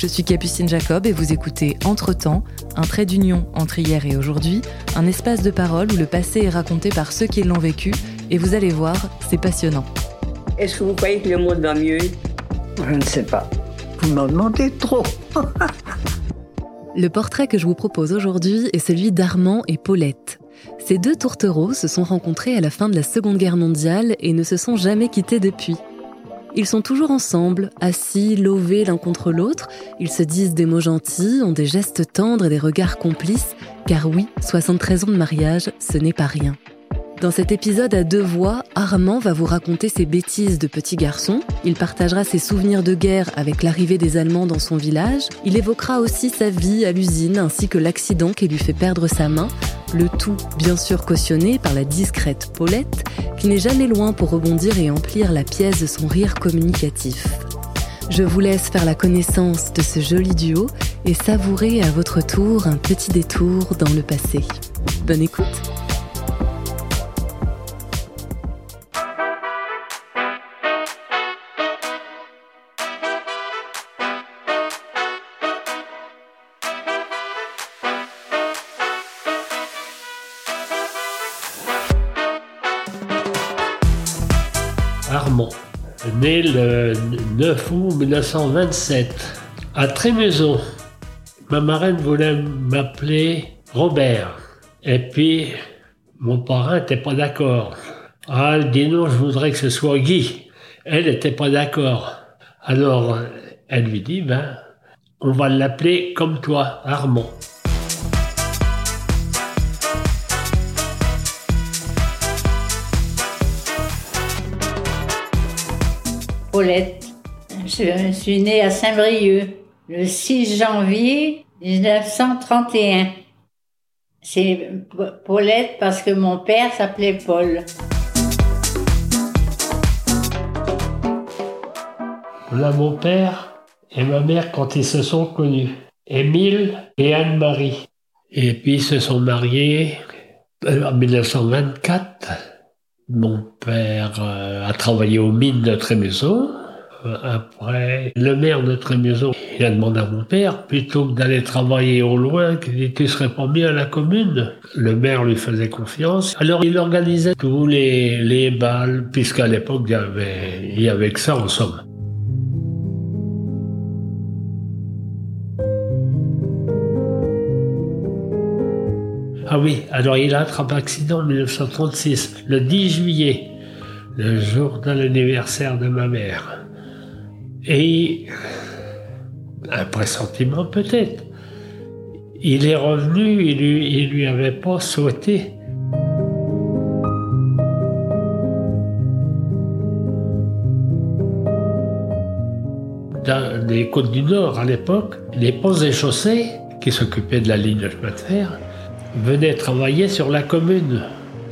Je suis Capucine Jacob et vous écoutez Entre-temps, un trait d'union entre hier et aujourd'hui, un espace de parole où le passé est raconté par ceux qui l'ont vécu, et vous allez voir, c'est passionnant. Est-ce que vous croyez que le monde va mieux? Je ne sais pas. Vous m'en demandez trop. Le portrait que je vous propose aujourd'hui est celui d'Armand et Paulette. Ces deux tourtereaux se sont rencontrés à la fin de la Seconde Guerre mondiale et ne se sont jamais quittés depuis. Ils sont toujours ensemble, assis, lovés l'un contre l'autre. Ils se disent des mots gentils, ont des gestes tendres et des regards complices, car oui, 73 ans de mariage, ce n'est pas rien. Dans cet épisode à deux voix, Armand va vous raconter ses bêtises de petit garçon, il partagera ses souvenirs de guerre avec l'arrivée des Allemands dans son village, il évoquera aussi sa vie à l'usine ainsi que l'accident qui lui fait perdre sa main, le tout bien sûr cautionné par la discrète Paulette, qui n'est jamais loin pour rebondir et emplir la pièce de son rire communicatif. Je vous laisse faire la connaissance de ce joli duo et savourer à votre tour un petit détour dans le passé. Bonne écoute août 1927 à Trémaison. Ma marraine voulait m'appeler Robert. Et puis, mon parrain n'était pas d'accord. Ah, elle dit je voudrais que ce soit Guy. Elle n'était pas d'accord. Alors, elle lui dit, ben, on va l'appeler comme toi, Armand. Paulette. Je suis née à Saint-Brieuc le 6 janvier 1931. C'est Pa- Paulette parce que mon père s'appelait Paul. Voilà mon père et ma mère quand ils se sont connus. Émile et Anne-Marie. Et puis ils se sont mariés euh, en 1924. Mon père euh, a travaillé aux mines de Trémaison. Euh, Après, le maire de Trémaison, il a demandé à mon père, plutôt que d'aller travailler au loin, qu'il dit, tu serais pas mieux à la commune? Le maire lui faisait confiance. Alors il organisait tous les, les balles, puisqu'à l'époque, il y avait, il y avait que ça en somme. Ah oui, alors il a attrapé accident en 1936, le 10 juillet, le jour de l'anniversaire de ma mère. Et un pressentiment peut-être. Il est revenu, il lui, il lui avait pas souhaité. Dans les côtes du Nord, à l'époque, les ponts et chaussées, qui s'occupaient de la ligne de chemin de fer, venaient travailler sur la commune.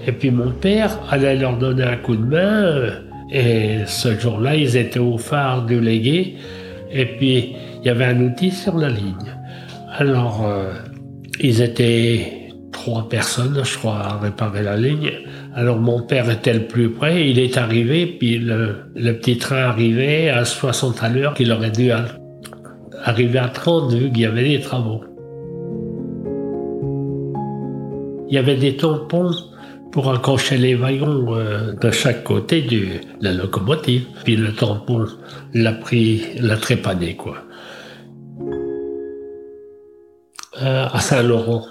Et puis mon père allait leur donner un coup de main. Et ce jour-là, ils étaient au phare du Légué. Et puis, il y avait un outil sur la ligne. Alors, euh, ils étaient trois personnes, je crois, à réparer la ligne. Alors, mon père était le plus près. Il est arrivé, puis le, le petit train arrivait à 60 à l'heure, qu'il aurait dû arriver à 30 vu qu'il y avait des travaux. Il y avait des tampons pour accrocher les wagons euh, de chaque côté de la locomotive. Puis le tampon l'a pris, l'a trépané, quoi. Euh, à Saint-Laurent,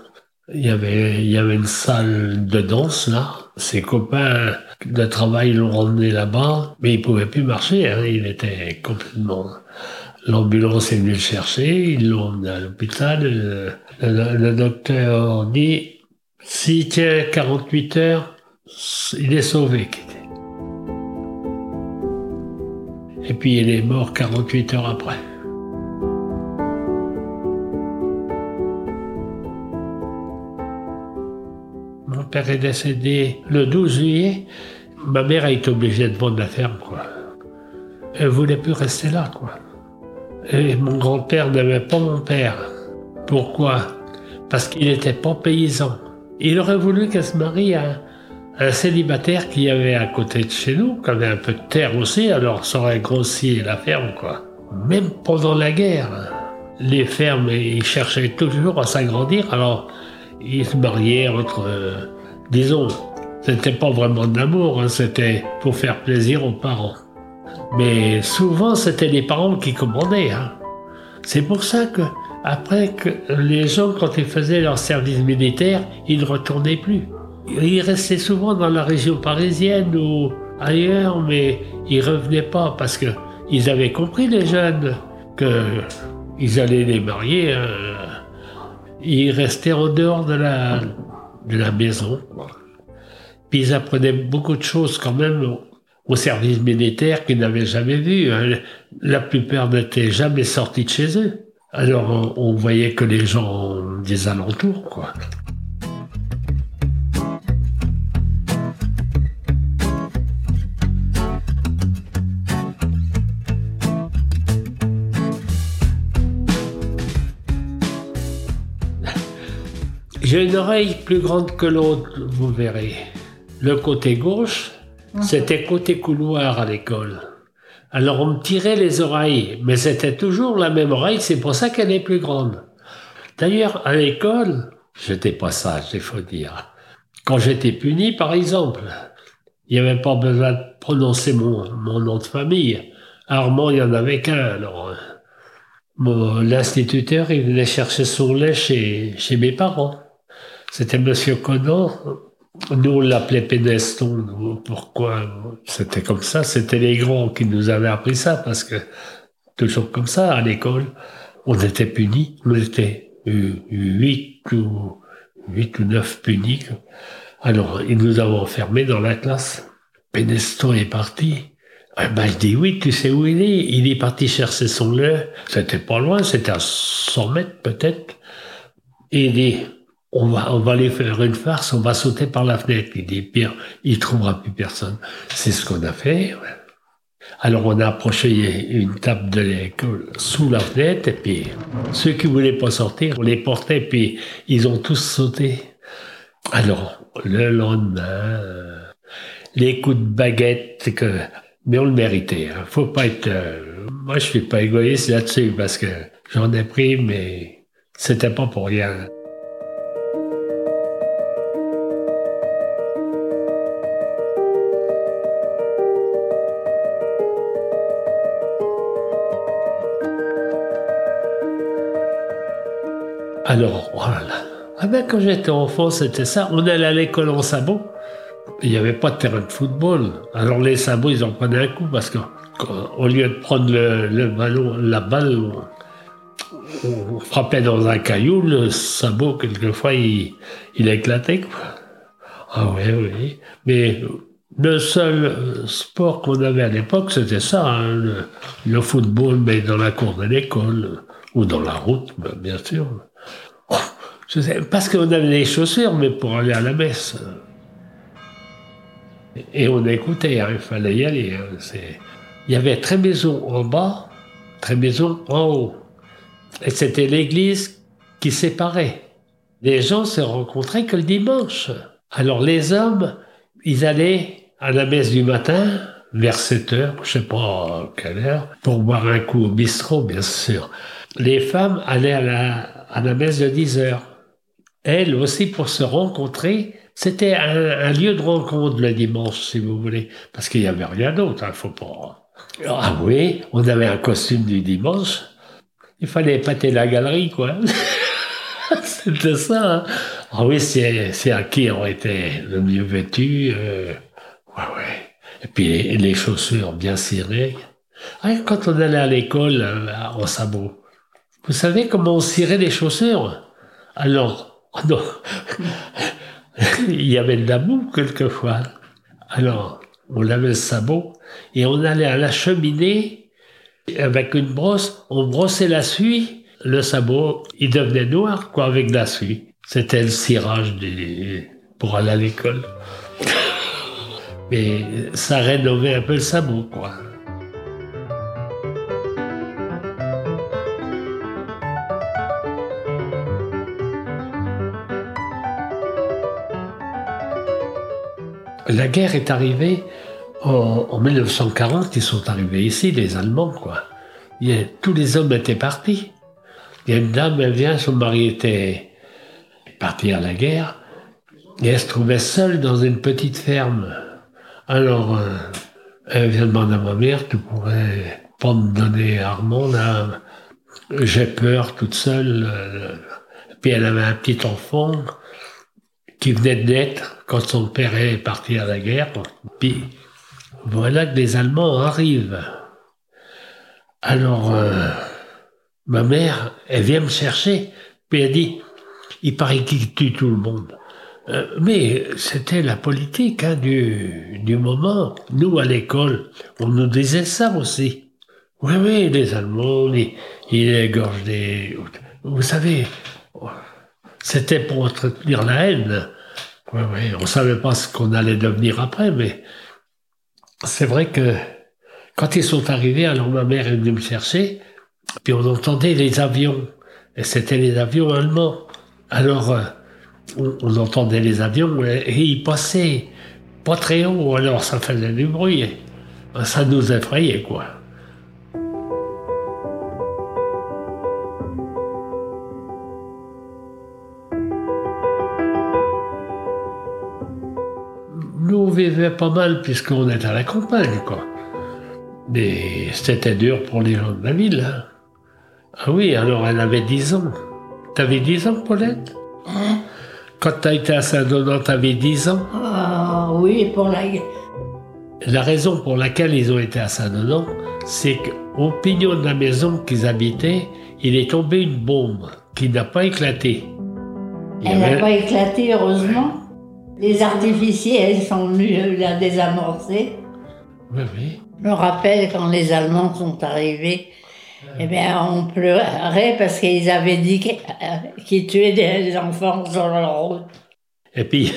il y avait, il y avait une salle de danse, là. Ses copains de travail l'ont emmené là-bas, mais il pouvait plus marcher, hein. Il était complètement... L'ambulance est venue le chercher, ils l'ont emmené à l'hôpital. Le docteur dit s'il tient 48 heures, il est sauvé. Et puis il est mort 48 heures après. père est décédé le 12 juillet, ma mère a été obligée de vendre la ferme, quoi. Elle voulait plus rester là, quoi. Et mon grand-père n'avait pas mon père. Pourquoi? Parce qu'il n'était pas paysan. Il aurait voulu qu'elle se marie à un célibataire qui avait à côté de chez nous, qui avait un peu de terre aussi, alors ça aurait grossi la ferme, quoi. Même pendant la guerre, les fermes, ils cherchaient toujours à s'agrandir, alors ils se mariaient entre, euh, disons, c'était pas vraiment de l'amour, hein, c'était pour faire plaisir aux parents. Mais souvent, c'était les parents qui commandaient. Hein. C'est pour ça que, après que les gens, quand ils faisaient leur service militaire, ils ne retournaient plus. Ils restaient souvent dans la région parisienne ou ailleurs, mais ils revenaient pas parce que ils avaient compris les jeunes qu'ils allaient les marier. Euh, ils restaient en dehors de la, de la maison. Puis ils apprenaient beaucoup de choses quand même au service militaire qu'ils n'avaient jamais vu. Hein. La plupart n'étaient jamais sortis de chez eux. Alors on, on voyait que les gens des alentours, quoi. J'ai une oreille plus grande que l'autre, vous verrez. Le côté gauche, mhm. c'était côté couloir à l'école. Alors on me tirait les oreilles, mais c'était toujours la même oreille, c'est pour ça qu'elle est plus grande. D'ailleurs, à l'école, j'étais pas sage, il faut dire. Quand j'étais puni, par exemple, il n'y avait pas besoin de prononcer mon, nom de famille. Armand, il n'y en avait qu'un, alors. L'instituteur, il venait chercher son lait chez, chez mes parents. C'était Monsieur Conan. Nous, on l'appelait Péneston. Pourquoi C'était comme ça? C'était les grands qui nous avaient appris ça parce que toujours comme ça, à l'école, on était punis. On était huit ou huit ou neuf punis. Alors, ils nous ont enfermés dans la classe. Péneston est parti. Ben, je dis oui, tu sais où il est? Il est parti chercher son lait. C'était pas loin, c'était à 100 mètres peut-être. Et il dit, on va, on va aller faire une farce, on va sauter par la fenêtre. Il dit, pire, il trouvera plus personne. C'est ce qu'on a fait. Alors on a approché une table de l'école sous la fenêtre et puis ceux qui voulaient pas sortir, on les portait puis ils ont tous sauté. Alors le lendemain, les coups de baguette que mais on le méritait. Hein. Faut pas être. Euh, moi je suis pas égoïste là-dessus parce que j'en ai pris mais c'était pas pour rien. Alors, voilà. Ah ben, quand j'étais enfant, c'était ça. On allait à l'école en sabot. Il n'y avait pas de terrain de football. Alors les sabots, ils en prenaient un coup parce qu'au lieu de prendre le, ballon, la balle, on, frappait dans un caillou, le sabot, quelquefois, il, éclatait. Ah oui, oui. Mais le seul sport qu'on avait à l'époque, c'était ça, hein, le, le, football, mais dans la cour de l'école, ou dans la route, bien sûr. Je sais, parce qu'on avait les chaussures, mais pour aller à la messe. Et on écoutait, hein, il fallait y aller. Hein, il y avait très maison en bas, très maison en haut. Et c'était l'église qui séparait. Les gens se rencontraient que le dimanche. Alors les hommes, ils allaient à la messe du matin, vers 7 heures, je sais pas quelle heure, pour boire un coup au bistrot, bien sûr. Les femmes allaient à la, à la messe de 10 heures elle aussi pour se rencontrer. C'était un, lieu de rencontre le dimanche, si vous voulez, parce qu'il n'y avait rien d'autre. Il hein, faut pas. Ah oui, on avait un costume du dimanche. Il fallait épater la galerie, quoi. C'était ça. Hein. Ah oui, c'est à qui on était le mieux vêtu. Euh, ouais, ouais. Et puis les, chaussures bien cirées. Ah, quand on allait à l'école euh, en sabot, vous savez comment on cirait les chaussures? Alors, Non. Il y avait de la boue quelquefois. Alors, on lavait le sabot et on allait à la cheminée avec une brosse, on brossait la suie, le sabot, il devenait noir, quoi, avec la suie. C'était le cirage pour aller à l'école. Mais ça rénovait un peu le sabot, quoi. La guerre est arrivée en, 1940, ils sont arrivés ici, les Allemands, quoi. tous les hommes étaient partis. Il y a une dame, elle vient, son mari était parti à la guerre, et elle se trouvait seule dans une petite ferme. Alors, euh, elle vient demander à ma mère, tu pourrais pas me donner Armand, j'ai peur toute seule. Euh, puis elle avait un petit enfant qui venait de naître quand son père est parti à la guerre. Puis voilà que les Allemands arrivent. Alors, euh, ma mère, elle vient me chercher, puis elle dit, il paraît qu'il tue tout le monde. Euh, mais c'était la politique hein, du, du moment. Nous, à l'école, on nous disait ça aussi. Oui, oui, les Allemands, ils, ils égorgent des... Vous savez, c'était pour entretenir la haine. On savait pas ce qu'on allait devenir après, mais c'est vrai que quand ils sont arrivés, alors ma mère est venue me chercher, puis on entendait les avions, et c'était les avions allemands. Alors, euh, on, entendait les avions, et, ils passaient pas très haut, alors ça faisait du bruit. Ça nous effrayait, quoi. Vivait pas mal puisqu'on était à la campagne, quoi. Mais c'était dur pour les gens de la ville. Hein. Ah oui, alors elle avait 10 ans. T'avais 10 ans, Paulette? Hein? Quand t'as été à Saint-Donat, t'avais 10 ans Ah oui, pour la... La raison pour laquelle ils ont été à Saint-Donat, c'est qu'au pignon de la maison qu'ils habitaient, il est tombé une bombe qui n'a pas éclaté. Elle n'a pas éclaté, heureusement les artificiels sont venus la désamorcer. Oui, oui. Je me rappelle quand les Allemands sont arrivés, eh bien, on pleurait parce qu'ils avaient dit qu'ils tuaient des enfants sur leur route. Et puis,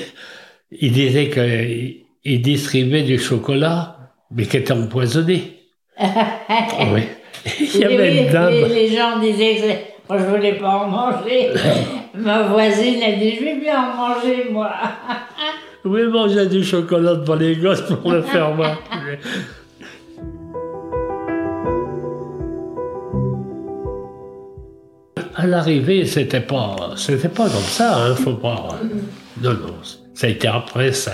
ils disaient qu'ils distribuaient du chocolat, mais qui était empoisonné. oui. Il y avait une dame. Les, gens disaient que je voulais pas en manger. Ma voisine a dit, je vais bien en manger, moi. Oui, manger du chocolat devant les gosses pour le faire moi. À l'arrivée, c'était pas, c'était pas comme ça, hein, faut pas. Non, non, ça a été après, ça,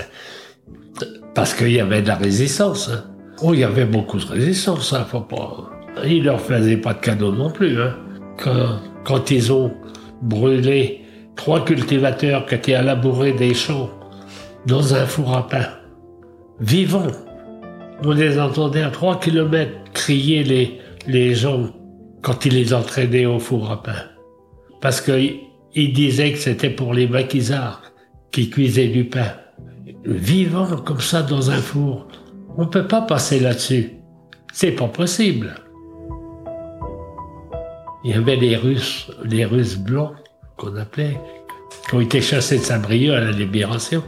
parce qu'il y avait de la résistance. Hein. Oh, il y avait beaucoup de résistance, hein, faut pas. Ils leur faisaient pas de cadeaux non plus. Hein. Quand, quand ils ont brûlé trois cultivateurs qui étaient à labourer des champs dans un four à pain, vivants. On les entendait à trois kilomètres crier les, les gens quand ils les entraînaient au four à pain. Parce qu'ils disaient que c'était pour les maquisards qui cuisaient du pain. Vivants comme ça dans un four. On ne peut pas passer là-dessus. C'est pas possible. Il y avait les Russes, les Russes blancs qu'on appelait, qui ont été chassés de Saint-Brieuc à la Libération.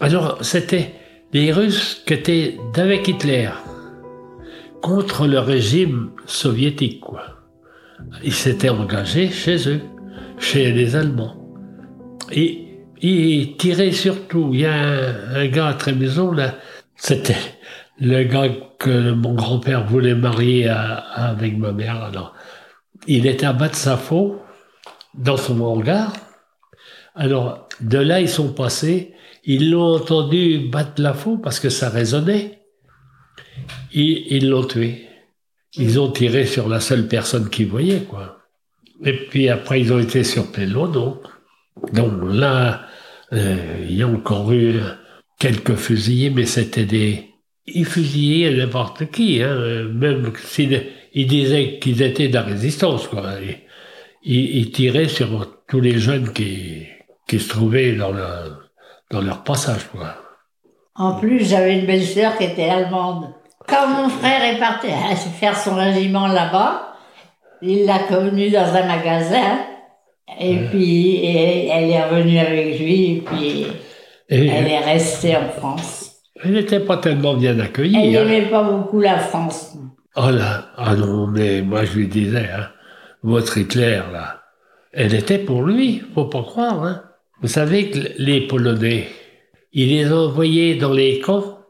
Alors, c'était les Russes qui étaient d'avec Hitler contre le régime soviétique, quoi. Ils s'étaient engagés chez eux, chez les Allemands. Et ils tiraient surtout. Il y a un, gars à Trémaison, là, c'était le gars que mon grand-père voulait marier avec ma mère. Alors, il était à faux, dans son hangar. Alors, de là, ils sont passés ils l'ont entendu battre la faux parce que ça résonnait. Et ils l'ont tué. Ils ont tiré sur la seule personne qu'ils voyaient, quoi. Et puis après, ils ont été sur Pello, donc. Là, euh, il y a encore eu quelques fusillés, mais c'était des... Ils fusillaient n'importe qui, hein, même s'ils ils disaient qu'ils étaient de la résistance, quoi. Ils, ils, tiraient sur tous les jeunes qui, qui se trouvaient dans la dans leur passage. Quoi. En plus, j'avais une belle-sœur qui était allemande. Quand mon frère est parti faire son régiment là-bas, il l'a connue dans un magasin. Et puis, elle est revenue avec lui. Et puis, Et Elle est restée en France. elle n'était pas tellement bien Elle accueillie. hein. n'aimait pas beaucoup la France. Oh là, ah non, mais moi je lui disais, hein, votre Hitler, là, elle était pour lui, faut pas croire. Hein. Vous savez que les Polonais, ils les envoyaient dans les camps,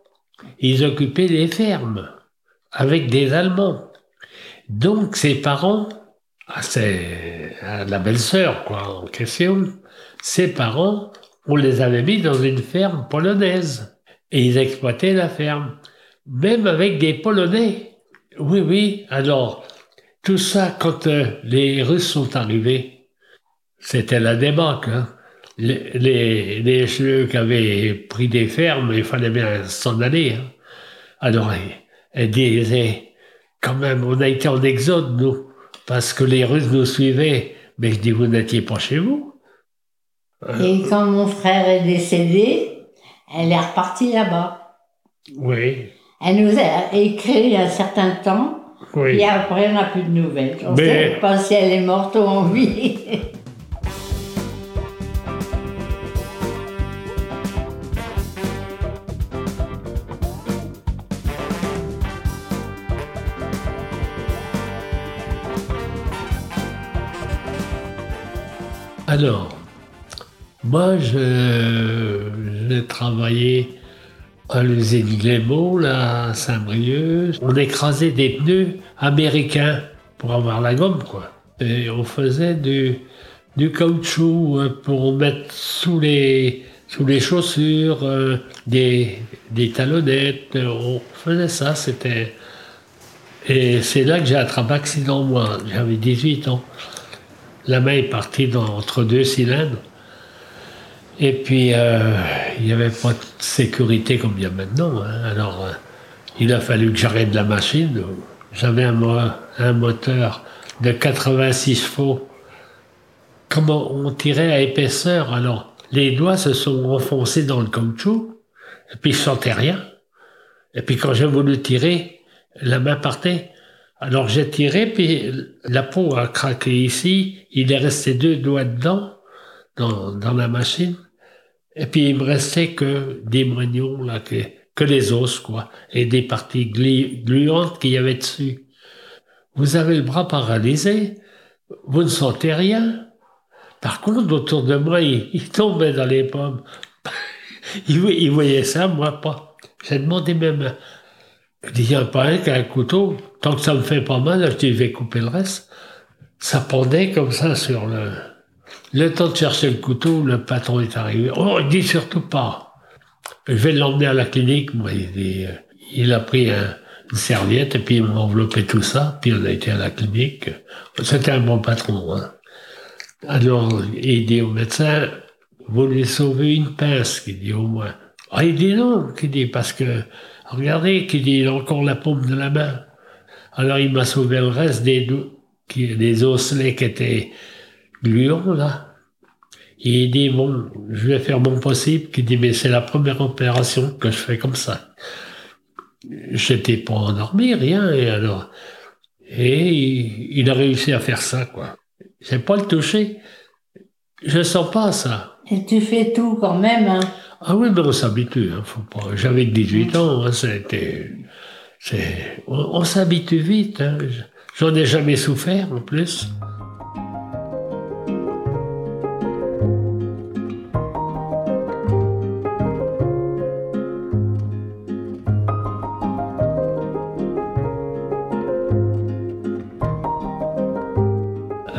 ils occupaient les fermes avec des Allemands. Donc ses parents, ah, c'est ah, la belle-sœur quoi en question, ses parents, on les avait mis dans une ferme polonaise et ils exploitaient la ferme, même avec des Polonais. Oui, oui. Alors, tout ça, quand euh, les Russes sont arrivés, c'était la débâcle. Hein. Les, les, les ceux qui avaient pris des fermes, il fallait bien s'en aller. hein. Alors, elle, elle disait, quand même, on a été en exode, nous, parce que les Russes nous suivaient. Mais je dis, vous n'étiez pas chez vous Et quand mon frère est décédé, elle est repartie là-bas. Oui, Elle nous a écrit un certain temps, oui. et après on n'a plus de nouvelles. On ne Mais- sait pas si elle est morte ou en vie. Alors, moi, je, j'ai travaillé l'usine Glémont, là, à Saint-Brieuc. On écrasait des pneus américains pour avoir la gomme, quoi. Et on faisait du, caoutchouc euh, pour mettre sous les, sous les chaussures, euh, des, des talonnettes. On faisait ça, c'était... Et c'est là que j'ai attrapé accident, moi. J'avais 18 ans. La main est partie dans, entre deux cylindres. Et puis, euh, il n'y avait pas de sécurité comme il y a maintenant. hein. Alors, euh, il a fallu que j'arrête la machine. J'avais un, mo- un moteur de 86 chevaux. Comment on tirait à épaisseur? Alors, les doigts se sont enfoncés dans le caoutchouc, et puis je sentais rien. Et puis quand j'ai voulu tirer, la main partait. Alors j'ai tiré, puis la peau a craqué ici. Il est resté deux doigts dedans, dans, dans la machine. Et puis il me restait que des moignons, là, que, que les os, quoi, et des parties glu- gluantes qu'il y avait dessus. Vous avez le bras paralysé, vous ne sentez rien. Par contre, autour de moi, il, tombait dans les pommes. il, il voyait ça, moi pas. J'ai demandé même je dis, il y a pas un couteau. Tant que ça me fait pas mal, je je vais couper le reste. Ça pendait comme ça sur le... Le temps de chercher le couteau, le patron est arrivé. Oh, il dit surtout pas. Je vais l'emmener à la clinique. Moi, il, euh, il a pris un- une serviette et puis il m'a enveloppé tout ça. Puis on a été à la clinique. C'était un bon patron. Hein. Alors, il dit au médecin, vous lui sauvez une pince, qu'il dit au moins. Ah, il dit non, qu'il dit, parce que, regardez, qu'il dit, il a encore la paume de la main. Alors, il m'a sauvé le reste des, des osselets qui étaient gluants, là. Il dit, bon, je vais faire mon possible, qu'il dit, mais c'est la première opération que je fais comme ça. J'étais pas endormi, rien, et alors, et il, il a réussi à faire ça, quoi. J'ai pas le touché. Je sens pas ça. Et tu fais tout quand même. Hein. Ah oui, mais on s'habitue. Hein, faut pas... J'avais que 18 ans. Hein, c'était. On, on s'habitue vite. Hein. J'en ai jamais souffert en plus.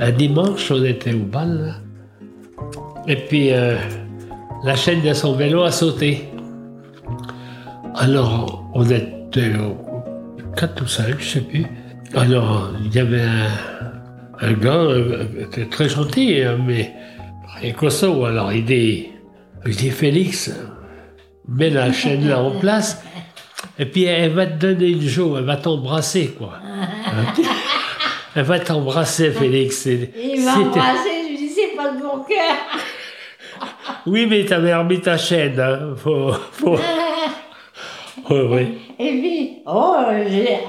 Un dimanche, on était au bal. Et puis, euh, la chaîne de son vélo a sauté. Alors, on était 4 ou 5, je sais plus. Alors, il y avait un, gars, euh, était très gentil, hein, mais très costaud. Alors, il dit, je dis, Félix, mets la chaîne là en place, et puis elle va te donner une joue, elle va t'embrasser, quoi. Elle va t'embrasser, Félix. Il m'a embrassé, je lui dis, c'est pas de mon cœur. Oui, mais t'avais remis ta chaîne. Hein. Faut, faut... Oui, oui. Et puis, oh,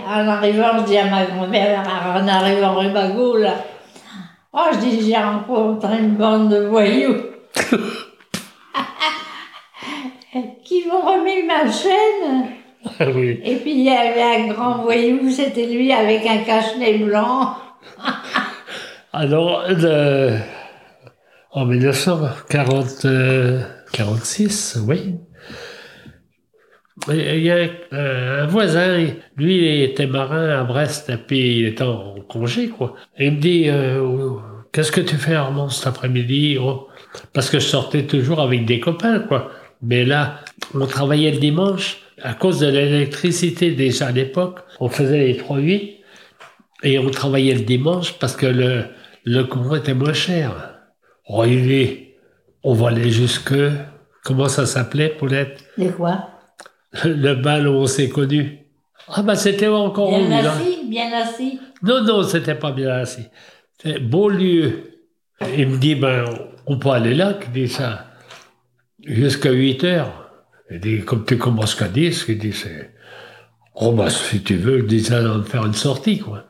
en arrivant, je dis à ma grand-mère, en arrivant rue Bagot, là, oh, je dis, j'ai rencontré une bande de voyous. qui m'ont remis ma chaîne. Ah oui. Et puis il y avait un grand voyou, c'était lui avec un cache-nez blanc. Alors, le- en 1946, oui. Il y a un, un voisin, lui, il était marin à Brest, et puis il était en congé, quoi. Et il me dit, euh, qu'est-ce que tu fais, Armand, cet après-midi? Oh, Parce que je sortais toujours avec des copains, quoi. Mais là, on travaillait le dimanche, à cause de l'électricité déjà à l'époque, on faisait les 3-8, et on travaillait le dimanche parce que le, le courant était moins cher. On va aller jusque, comment ça s'appelait, Paulette? De quoi? Le bal où on s'est connus. Ah ben c'était encore Bien assis, bien assis. Non, non, c'était pas bien assis. C'était Beaulieu. Il me dit, ben, on peut aller là, il dit ça. Jusqu'à 8 heures. Il dit, comme tu commences qu'à 10, il dit, c'est. Oh, ben, si tu veux, dit, ça va faire une sortie, quoi.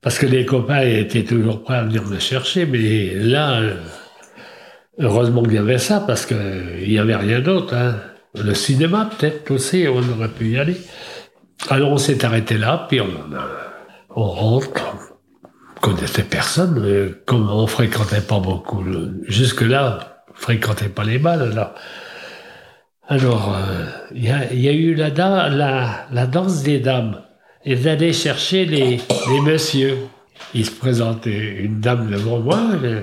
Parce que les copains étaient toujours prêts à venir me chercher, mais là, heureusement qu'il y avait ça, parce qu'il n'y avait rien d'autre. Hein. Le cinéma, peut-être aussi, on aurait pu y aller. Alors on s'est arrêté là, puis on, on rentre. On connaissait personne, comme on fréquentait pas beaucoup. Jusque-là, on fréquentait pas les balles. Alors, alors euh, il y, a, il y a eu la, la, danse des dames. Et d'aller chercher les, messieurs. Il se présentait une dame devant moi. je-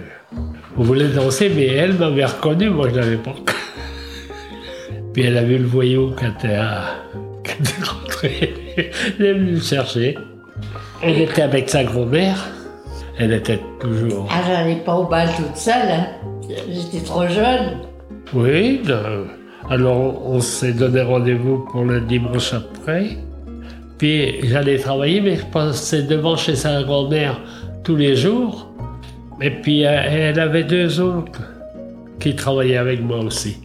on voulait danser, mais elle m'avait reconnu, moi je l'avais pas. Puis elle a vu le voyou qui était, à- qui était rentré. Elle est venue me chercher. Elle était avec sa grand-mère. Elle était toujours. Ah, j'allais pas au bal toute seule. hein. J'étais trop jeune. Oui, alors on s'est donné rendez-vous pour le dimanche après. Puis j'allais travailler, mais je passais devant chez sa grand-mère tous les jours. Et puis euh, elle avait deux oncles qui travaillaient avec moi aussi.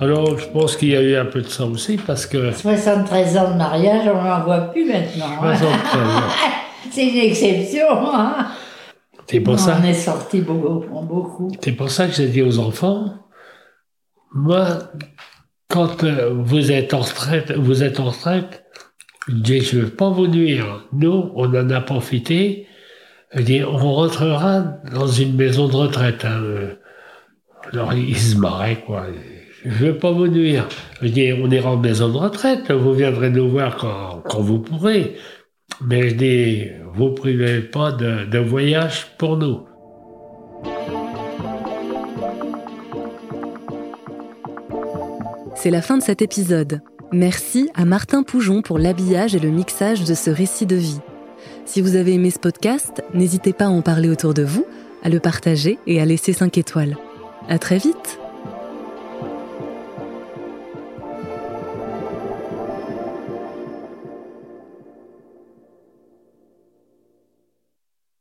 Alors je pense qu'il y a eu un peu de ça aussi parce que 73 ans de mariage, on n'en voit plus maintenant. hein. 73 ans. C'est une exception. Hein. C'est pour ça. On est sortis beaucoup. beaucoup. C'est pour ça que j'ai dit aux enfants, moi, quand euh, vous êtes en retraite, vous êtes en retraite, je ne veux pas vous nuire. Nous, on en a profité. On rentrera dans une maison de retraite. hein. Alors, ils se marraient, quoi. Je veux pas vous nuire. Je dis, on ira en maison de retraite. Vous viendrez nous voir quand, quand vous pourrez. Mais je dis, vous privez pas de, de voyage pour nous. C'est la fin de cet épisode. Merci à Martin Poujon pour l'habillage et le mixage de ce récit de vie. Si vous avez aimé ce podcast, n'hésitez pas à en parler autour de vous, à le partager et à laisser 5 étoiles. À très vite!